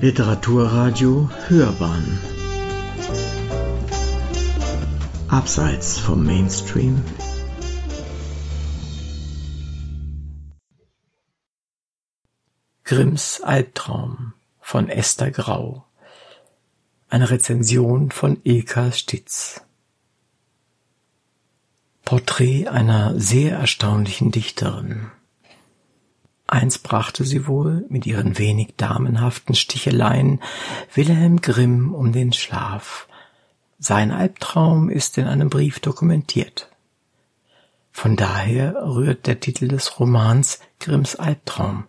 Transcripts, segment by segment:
Literaturradio Hörbahn. Abseits vom Mainstream. Grimms Albtraum von Esther Grau. Eine Rezension von Ilka Stitz. Porträt einer sehr erstaunlichen Dichterin Eins brachte sie wohl mit ihren wenig damenhaften Sticheleien Wilhelm Grimm um den Schlaf. Sein Albtraum ist in einem Brief dokumentiert. Von daher rührt der Titel des Romans Grimms Albtraum.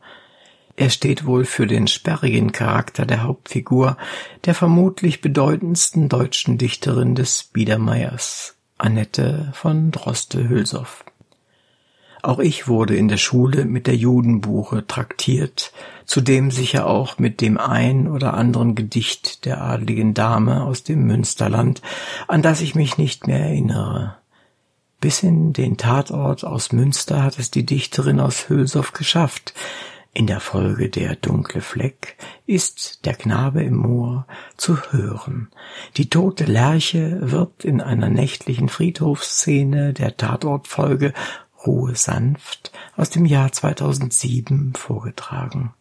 Er steht wohl für den sperrigen Charakter der Hauptfigur, der vermutlich bedeutendsten deutschen Dichterin des Biedermeiers, Annette von Droste-Hülsow. Auch ich wurde in der Schule mit der Judenbuche traktiert, zudem sicher auch mit dem ein oder anderen Gedicht der adligen Dame aus dem Münsterland, an das ich mich nicht mehr erinnere. Bis in den Tatort aus Münster hat es die Dichterin aus Hülsow geschafft. In der Folge der dunkle Fleck ist der Knabe im Moor zu hören. Die tote Lerche wird in einer nächtlichen Friedhofsszene der Tatortfolge Ruhe sanft aus dem Jahr 2007 vorgetragen.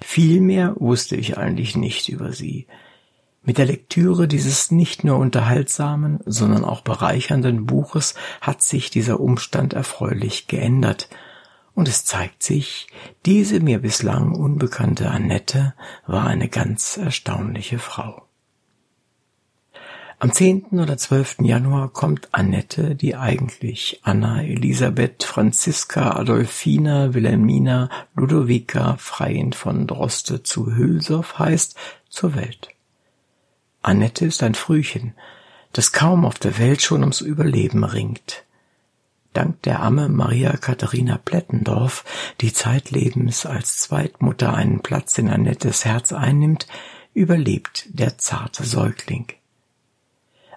Viel mehr wusste ich eigentlich nicht über sie. Mit der Lektüre dieses nicht nur unterhaltsamen, sondern auch bereichernden Buches hat sich dieser Umstand erfreulich geändert. Und es zeigt sich, diese mir bislang unbekannte Annette war eine ganz erstaunliche Frau. Am 10. oder 12. Januar kommt Annette, die eigentlich Anna Elisabeth Franziska Adolfina Wilhelmina Ludovica Freiin von Droste zu Hülsow heißt, zur Welt. Annette ist ein Frühchen, das kaum auf der Welt schon ums Überleben ringt. Dank der Amme Maria Katharina Plättendorf, die zeitlebens als Zweitmutter einen Platz in Annettes Herz einnimmt, überlebt der zarte Säugling.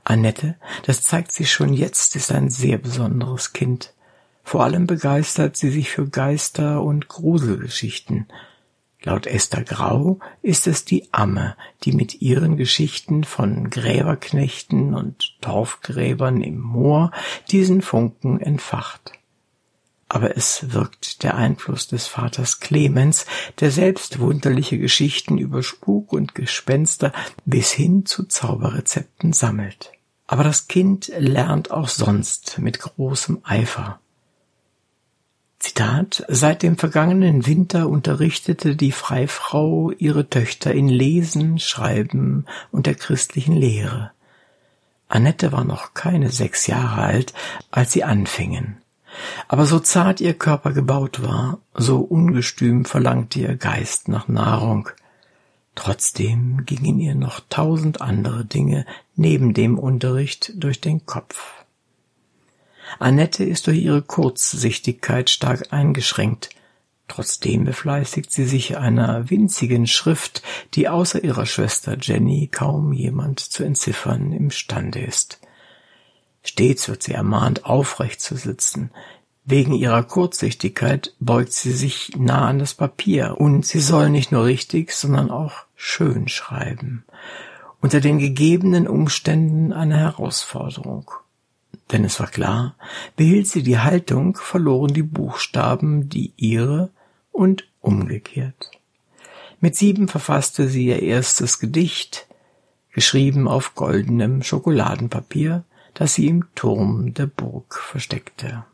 Annette, das zeigt sich schon jetzt, ist ein sehr besonderes Kind. Vor allem begeistert sie sich für Geister und Gruselgeschichten. Laut Esther Grau ist es die Amme, die mit ihren Geschichten von Gräberknechten und Torfgräbern im Moor diesen Funken entfacht. Aber es wirkt der Einfluss des Vaters Clemens, der selbst wunderliche Geschichten über Spuk und Gespenster bis hin zu Zauberrezepten sammelt. Aber das Kind lernt auch sonst mit großem Eifer. Zitat Seit dem vergangenen Winter unterrichtete die Freifrau ihre Töchter in Lesen, Schreiben und der christlichen Lehre. Annette war noch keine sechs Jahre alt, als sie anfingen. Aber so zart ihr Körper gebaut war, so ungestüm verlangte ihr Geist nach Nahrung. Trotzdem gingen ihr noch tausend andere Dinge neben dem Unterricht durch den Kopf. Annette ist durch ihre Kurzsichtigkeit stark eingeschränkt. Trotzdem befleißigt sie sich einer winzigen Schrift, die außer ihrer Schwester Jenny kaum jemand zu entziffern imstande ist. Stets wird sie ermahnt, aufrecht zu sitzen, Wegen ihrer Kurzsichtigkeit beugt sie sich nah an das Papier und sie soll nicht nur richtig, sondern auch schön schreiben. Unter den gegebenen Umständen eine Herausforderung. Denn es war klar, behielt sie die Haltung, verloren die Buchstaben die ihre und umgekehrt. Mit sieben verfasste sie ihr erstes Gedicht, geschrieben auf goldenem Schokoladenpapier, das sie im Turm der Burg versteckte.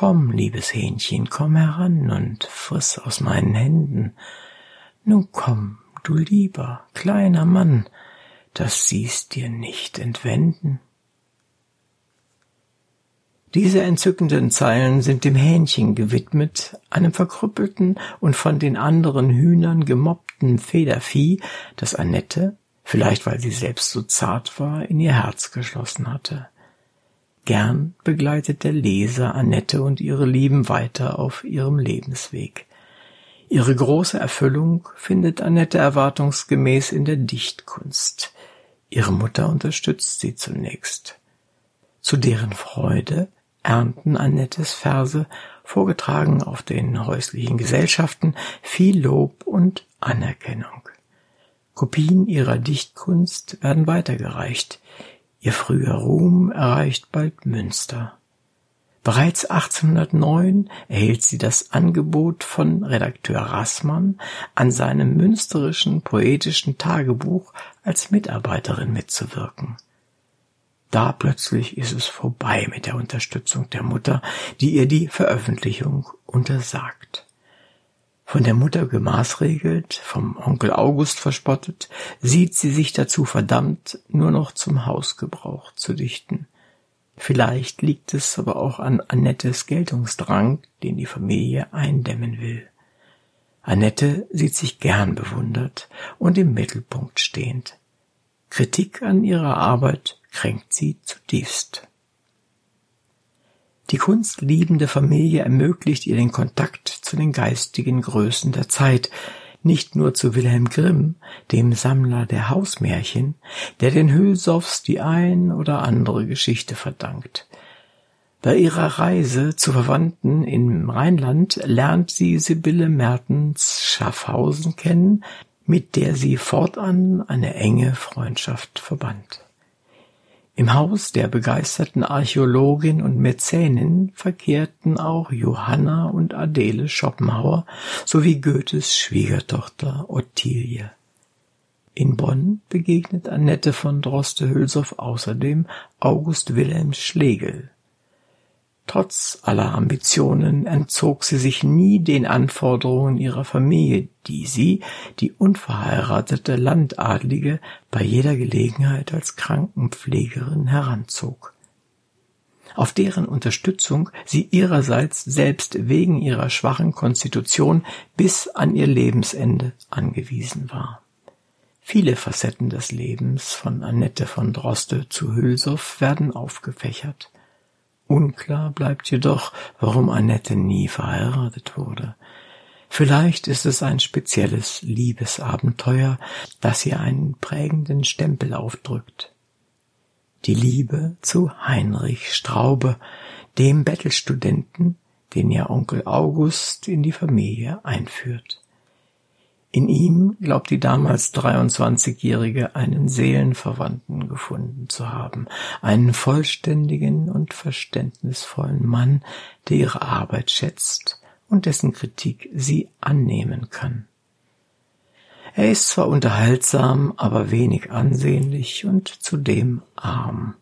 Komm, liebes Hähnchen, komm heran und friss aus meinen Händen. Nun komm, du lieber, kleiner Mann, das siehst dir nicht entwenden. Diese entzückenden Zeilen sind dem Hähnchen gewidmet, einem verkrüppelten und von den anderen Hühnern gemobbten Federvieh, das Annette, vielleicht weil sie selbst so zart war, in ihr Herz geschlossen hatte. Gern begleitet der Leser Annette und ihre Lieben weiter auf ihrem Lebensweg. Ihre große Erfüllung findet Annette erwartungsgemäß in der Dichtkunst. Ihre Mutter unterstützt sie zunächst. Zu deren Freude ernten Annettes Verse vorgetragen auf den häuslichen Gesellschaften, viel Lob und Anerkennung. Kopien ihrer Dichtkunst werden weitergereicht. Ihr früher Ruhm erreicht bald Münster. Bereits 1809 erhielt sie das Angebot von Redakteur Rassmann, an seinem münsterischen poetischen Tagebuch als Mitarbeiterin mitzuwirken. Da plötzlich ist es vorbei mit der Unterstützung der Mutter, die ihr die Veröffentlichung untersagt. Von der Mutter gemaßregelt, vom Onkel August verspottet, sieht sie sich dazu verdammt, nur noch zum Hausgebrauch zu dichten. Vielleicht liegt es aber auch an Annettes Geltungsdrang, den die Familie eindämmen will. Annette sieht sich gern bewundert und im Mittelpunkt stehend. Kritik an ihrer Arbeit kränkt sie zutiefst. Die kunstliebende Familie ermöglicht ihr den Kontakt zu den geistigen Größen der Zeit, nicht nur zu Wilhelm Grimm, dem Sammler der Hausmärchen, der den Hülsows die ein oder andere Geschichte verdankt. Bei ihrer Reise zu Verwandten im Rheinland lernt sie Sibylle Mertens Schaffhausen kennen, mit der sie fortan eine enge Freundschaft verband. Im Haus der begeisterten Archäologin und Mäzenin verkehrten auch Johanna und Adele Schopenhauer sowie Goethes Schwiegertochter Ottilie. In Bonn begegnet Annette von Droste-Hülsow außerdem August Wilhelm Schlegel, Trotz aller Ambitionen entzog sie sich nie den Anforderungen ihrer Familie, die sie, die unverheiratete Landadlige, bei jeder Gelegenheit als Krankenpflegerin heranzog. Auf deren Unterstützung sie ihrerseits selbst wegen ihrer schwachen Konstitution bis an ihr Lebensende angewiesen war. Viele Facetten des Lebens von Annette von Droste zu Hülsow werden aufgefächert. Unklar bleibt jedoch, warum Annette nie verheiratet wurde. Vielleicht ist es ein spezielles Liebesabenteuer, das ihr einen prägenden Stempel aufdrückt. Die Liebe zu Heinrich Straube, dem Bettelstudenten, den ihr Onkel August in die Familie einführt. In ihm glaubt die damals 23-Jährige einen Seelenverwandten gefunden zu haben, einen vollständigen und verständnisvollen Mann, der ihre Arbeit schätzt und dessen Kritik sie annehmen kann. Er ist zwar unterhaltsam, aber wenig ansehnlich und zudem arm.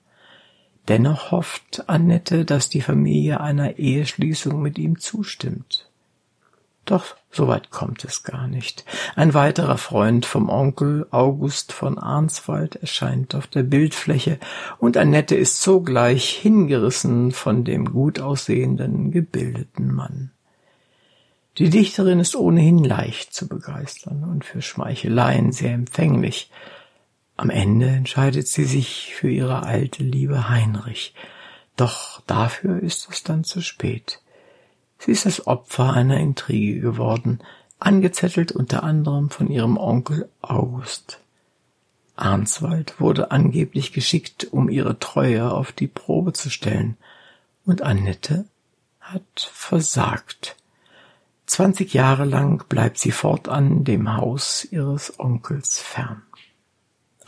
Dennoch hofft Annette, dass die Familie einer Eheschließung mit ihm zustimmt. Doch soweit kommt es gar nicht. Ein weiterer Freund vom Onkel, August von Arnswald, erscheint auf der Bildfläche, und Annette ist sogleich hingerissen von dem gut aussehenden, gebildeten Mann. Die Dichterin ist ohnehin leicht zu begeistern und für Schmeicheleien sehr empfänglich. Am Ende entscheidet sie sich für ihre alte Liebe Heinrich, doch dafür ist es dann zu spät. Sie ist das Opfer einer Intrige geworden, angezettelt unter anderem von ihrem Onkel August. Arnswald wurde angeblich geschickt, um ihre Treue auf die Probe zu stellen, und Annette hat versagt. Zwanzig Jahre lang bleibt sie fortan dem Haus ihres Onkels fern.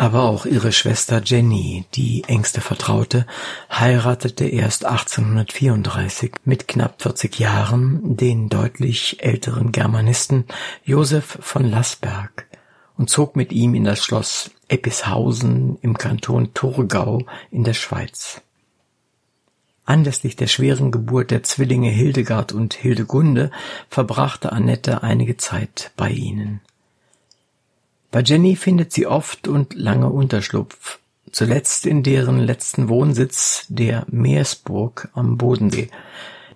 Aber auch ihre Schwester Jenny, die engste Vertraute, heiratete erst 1834 mit knapp 40 Jahren den deutlich älteren Germanisten Josef von Lassberg und zog mit ihm in das Schloss Eppishausen im Kanton Thurgau in der Schweiz. Anlässlich der schweren Geburt der Zwillinge Hildegard und Hildegunde verbrachte Annette einige Zeit bei ihnen. Bei Jenny findet sie oft und lange Unterschlupf, zuletzt in deren letzten Wohnsitz, der Meersburg am Bodensee.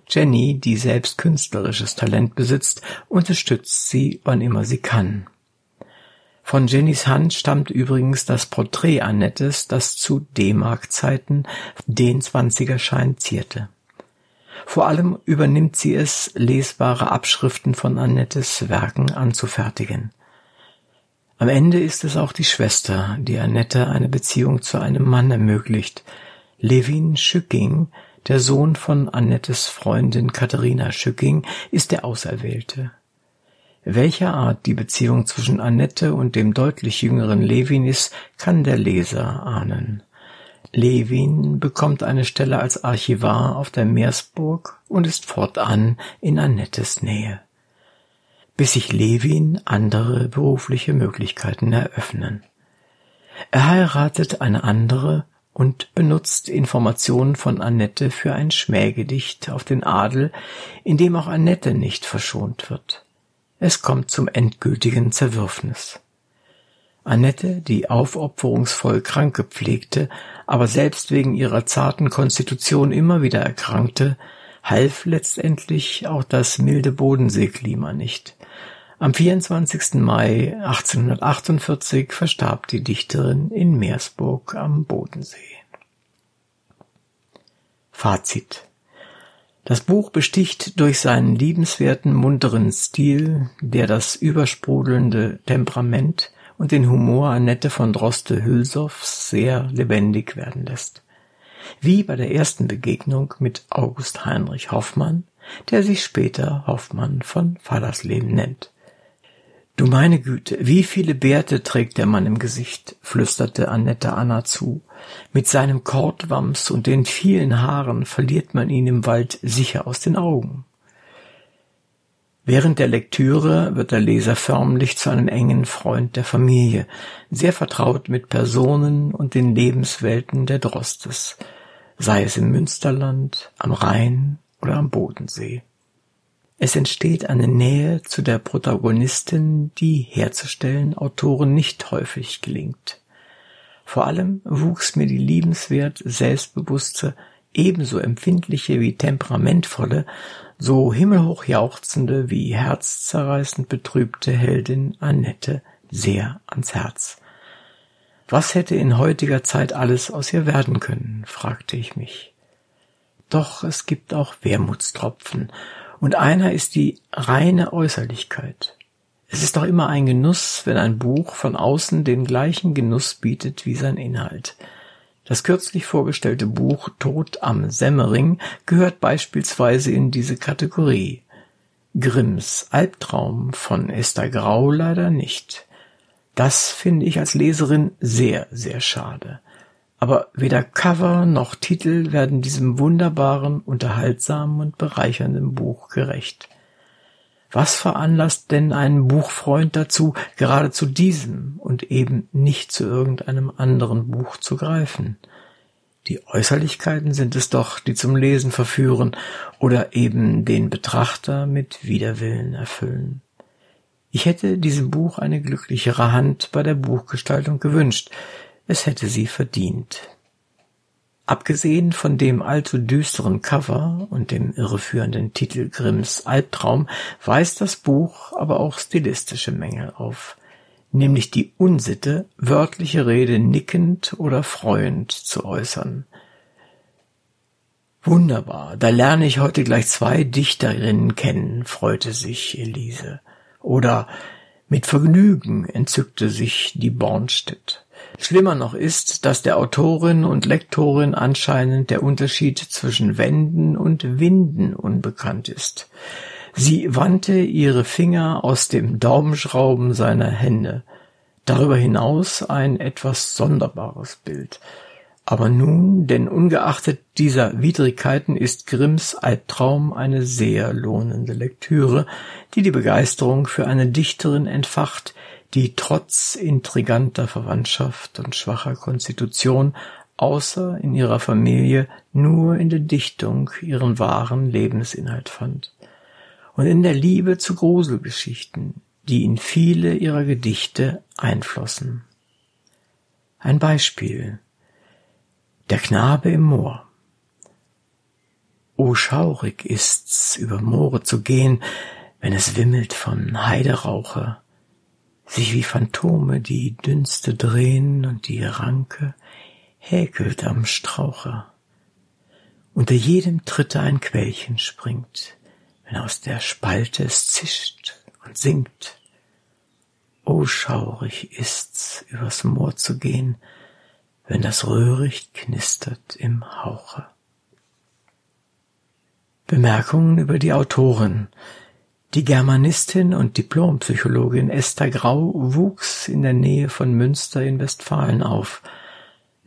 Jenny, die selbst künstlerisches Talent besitzt, unterstützt sie, wann immer sie kann. Von Jennys Hand stammt übrigens das Porträt Annettes, das zu D-Mark-Zeiten den Zwanzigerschein zierte. Vor allem übernimmt sie es, lesbare Abschriften von Annettes Werken anzufertigen. Am Ende ist es auch die Schwester, die Annette eine Beziehung zu einem Mann ermöglicht. Levin Schücking, der Sohn von Annettes Freundin Katharina Schücking, ist der Auserwählte. Welcher Art die Beziehung zwischen Annette und dem deutlich jüngeren Levin ist, kann der Leser ahnen. Levin bekommt eine Stelle als Archivar auf der Meersburg und ist fortan in Annettes Nähe, bis sich Levin andere berufliche Möglichkeiten eröffnen. Er heiratet eine andere und benutzt Informationen von Annette für ein Schmähgedicht auf den Adel, in dem auch Annette nicht verschont wird. Es kommt zum endgültigen Zerwürfnis. Annette, die aufopferungsvoll Kranke pflegte, aber selbst wegen ihrer zarten Konstitution immer wieder erkrankte, half letztendlich auch das milde Bodenseeklima nicht. Am 24. Mai 1848 verstarb die Dichterin in Meersburg am Bodensee. Fazit Das Buch besticht durch seinen liebenswerten, munteren Stil, der das übersprudelnde Temperament und den Humor Annette von Droste-Hülsows sehr lebendig werden lässt. Wie bei der ersten Begegnung mit August Heinrich Hoffmann, der sich später Hoffmann von Fallersleben nennt. Du meine Güte, wie viele Bärte trägt der Mann im Gesicht, flüsterte Annette Anna zu. Mit seinem Kordwams und den vielen Haaren verliert man ihn im Wald sicher aus den Augen. Während der Lektüre wird der Leser förmlich zu einem engen Freund der Familie, sehr vertraut mit Personen und den Lebenswelten der Drostes, sei es im Münsterland, am Rhein oder am Bodensee. Es entsteht eine Nähe zu der Protagonistin, die herzustellen Autoren nicht häufig gelingt. Vor allem wuchs mir die liebenswert selbstbewusste, ebenso empfindliche wie temperamentvolle, so himmelhoch jauchzende wie herzzerreißend betrübte Heldin Annette sehr ans Herz. Was hätte in heutiger Zeit alles aus ihr werden können, fragte ich mich. Doch es gibt auch Wermutstropfen, und einer ist die reine Äußerlichkeit. Es ist doch immer ein Genuss, wenn ein Buch von außen den gleichen Genuss bietet wie sein Inhalt. Das kürzlich vorgestellte Buch Tod am Semmering gehört beispielsweise in diese Kategorie. Grimms Albtraum von Esther Grau leider nicht. Das finde ich als Leserin sehr, sehr schade aber weder Cover noch Titel werden diesem wunderbaren, unterhaltsamen und bereichernden Buch gerecht. Was veranlasst denn einen Buchfreund dazu, gerade zu diesem und eben nicht zu irgendeinem anderen Buch zu greifen? Die Äußerlichkeiten sind es doch, die zum Lesen verführen oder eben den Betrachter mit Widerwillen erfüllen. Ich hätte diesem Buch eine glücklichere Hand bei der Buchgestaltung gewünscht, es hätte sie verdient. Abgesehen von dem allzu düsteren Cover und dem irreführenden Titel Grimms Albtraum weist das Buch aber auch stilistische Mängel auf, nämlich die Unsitte, wörtliche Rede nickend oder freuend zu äußern. Wunderbar, da lerne ich heute gleich zwei Dichterinnen kennen, freute sich Elise. Oder mit Vergnügen entzückte sich die Bornstedt. Schlimmer noch ist, dass der Autorin und Lektorin anscheinend der Unterschied zwischen Wenden und Winden unbekannt ist. Sie wandte ihre Finger aus dem Daumenschrauben seiner Hände. Darüber hinaus ein etwas sonderbares Bild. Aber nun, denn ungeachtet dieser Widrigkeiten ist Grimms Albtraum eine sehr lohnende Lektüre, die die Begeisterung für eine Dichterin entfacht, die trotz intriganter Verwandtschaft und schwacher Konstitution außer in ihrer Familie nur in der Dichtung ihren wahren Lebensinhalt fand und in der Liebe zu Gruselgeschichten, die in viele ihrer Gedichte einflossen. Ein Beispiel. Der Knabe im Moor. O schaurig ist's, über Moore zu gehen, wenn es wimmelt von Heiderauche, sich wie Phantome die Dünste drehen und die Ranke häkelt am Strauche. Unter jedem Tritte ein Quellchen springt, wenn aus der Spalte es zischt und singt. O schaurig ist's, übers Moor zu gehen, wenn das Röhricht knistert im Hauche. Bemerkungen über die Autorin. Die Germanistin und Diplompsychologin Esther Grau wuchs in der Nähe von Münster in Westfalen auf.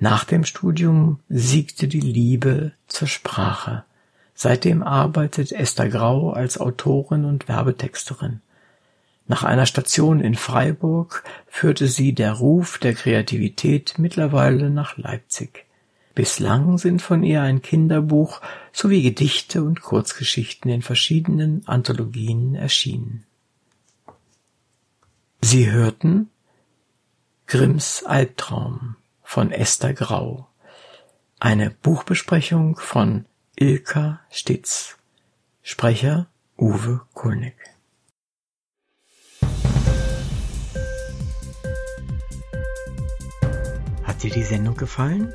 Nach dem Studium siegte die Liebe zur Sprache. Seitdem arbeitet Esther Grau als Autorin und Werbetexterin. Nach einer Station in Freiburg führte sie der Ruf der Kreativität mittlerweile nach Leipzig. Bislang sind von ihr ein Kinderbuch sowie Gedichte und Kurzgeschichten in verschiedenen Anthologien erschienen. Sie hörten Grimms Albtraum von Esther Grau, eine Buchbesprechung von Ilka Stitz, Sprecher Uwe Kulnig. Hat dir die Sendung gefallen?